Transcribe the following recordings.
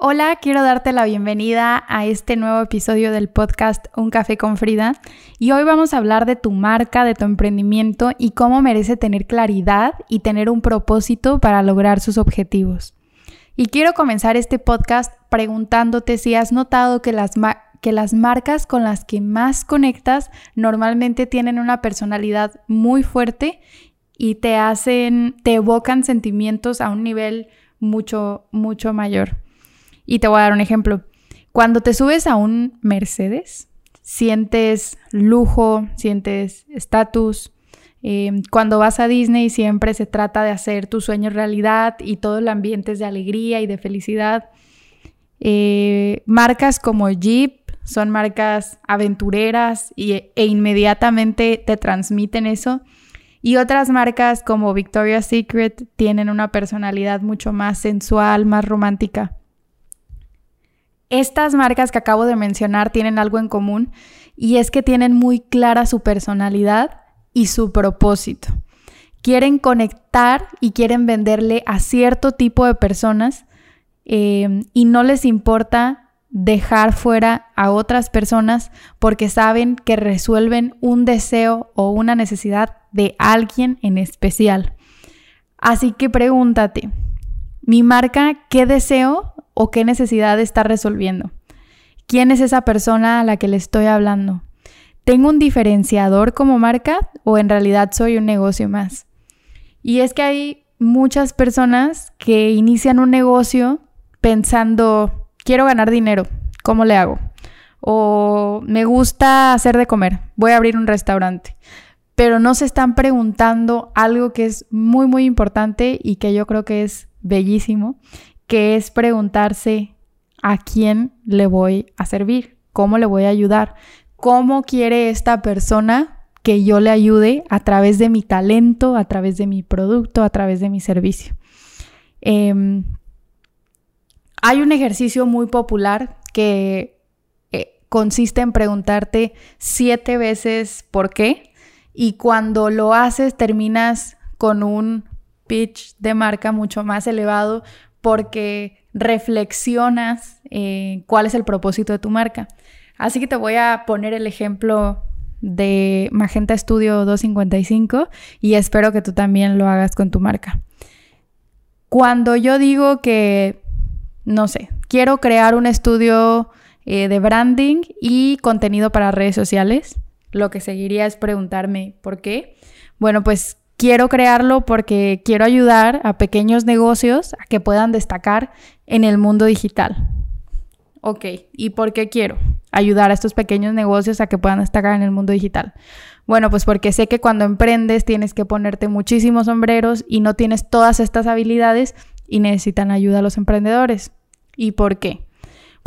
Hola, quiero darte la bienvenida a este nuevo episodio del podcast Un Café con Frida y hoy vamos a hablar de tu marca, de tu emprendimiento y cómo merece tener claridad y tener un propósito para lograr sus objetivos. Y quiero comenzar este podcast preguntándote si has notado que las, que las marcas con las que más conectas normalmente tienen una personalidad muy fuerte y te hacen, te evocan sentimientos a un nivel mucho, mucho mayor. Y te voy a dar un ejemplo. Cuando te subes a un Mercedes, sientes lujo, sientes estatus. Em, cuando vas a Disney siempre se trata de hacer tus sueños realidad y todo el ambiente es de alegría y de felicidad. Eh, marcas como Jeep son marcas aventureras y, e inmediatamente te transmiten eso. Y otras marcas como Victoria's Secret tienen una personalidad mucho más sensual, más romántica. Estas marcas que acabo de mencionar tienen algo en común y es que tienen muy clara su personalidad y su propósito. Quieren conectar y quieren venderle a cierto tipo de personas eh, y no les importa dejar fuera a otras personas porque saben que resuelven un deseo o una necesidad de alguien en especial. Así que pregúntate, ¿mi marca qué deseo o qué necesidad está resolviendo. ¿Quién es esa persona a la que le estoy hablando? ¿Tengo un diferenciador como marca o en realidad soy un negocio más? Y es que hay muchas personas que inician un negocio pensando, quiero ganar dinero, ¿cómo le hago? O me gusta hacer de comer, voy a abrir un restaurante. Pero no se están preguntando algo que es muy, muy importante y que yo creo que es bellísimo, que es preguntarse a quién le voy a servir, cómo le voy a ayudar, cómo quiere esta persona que yo le ayude a través de mi talento, a través de mi producto, a través de mi servicio. Em, hay un ejercicio muy popular que eh, consiste en preguntarte siete veces por qué y cuando lo haces terminas con un pitch de marca mucho más elevado porque reflexionas eh, cuál es el propósito de tu marca. Así que te voy a poner el ejemplo de Magenta Studio 255 y espero que tú también lo hagas con tu marca. Cuando yo digo que, no sé, quiero crear un estudio eh, de branding y contenido para redes sociales, lo que seguiría es preguntarme por qué. Bueno, pues quiero crearlo porque quiero ayudar a pequeños negocios a que puedan destacar en el mundo digital. Ok, ¿y por qué quiero ayudar a estos pequeños negocios a que puedan destacar en el mundo digital? Bueno, pues porque sé que cuando emprendes tienes que ponerte muchísimos sombreros y no tienes todas estas habilidades y necesitan ayuda a los emprendedores. ¿Y por qué?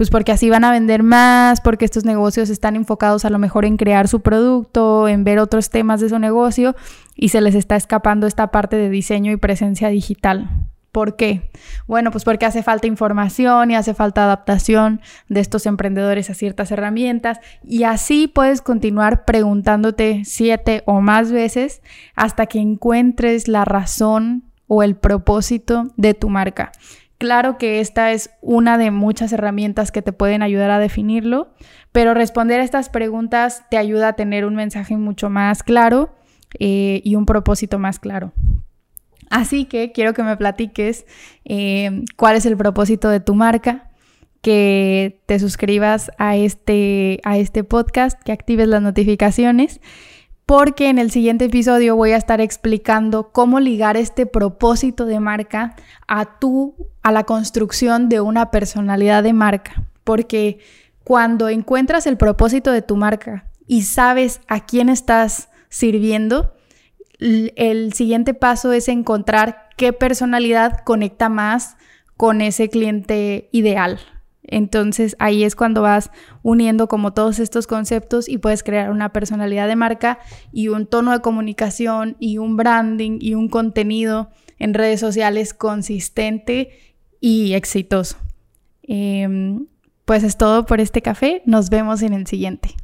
Pues porque así van a vender más, porque estos negocios están enfocados a lo mejor en crear su producto, en ver otros temas de su negocio y se les está escapando esta parte de diseño y presencia digital. ¿Por qué? Bueno, pues porque hace falta información y hace falta adaptación de estos emprendedores a ciertas herramientas y así puedes continuar preguntándote siete o más veces hasta que encuentres la razón o el propósito de tu marca. Claro que esta es una de muchas herramientas que te pueden ayudar a definirlo, pero responder a estas preguntas te ayuda a tener un mensaje mucho más claro eh, y un propósito más claro. Así que quiero que me platiques eh, cuál es el propósito de tu marca, que te suscribas a este, a este podcast, que actives las notificaciones porque en el siguiente episodio voy a estar explicando cómo ligar este propósito de marca a tú, a la construcción de una personalidad de marca. Porque cuando encuentras el propósito de tu marca y sabes a quién estás sirviendo, el siguiente paso es encontrar qué personalidad conecta más con ese cliente ideal. Entonces ahí es cuando vas uniendo como todos estos conceptos y puedes crear una personalidad de marca y un tono de comunicación y un branding y un contenido en redes sociales consistente y exitoso. Em, pues es todo por este café. Nos vemos en el siguiente.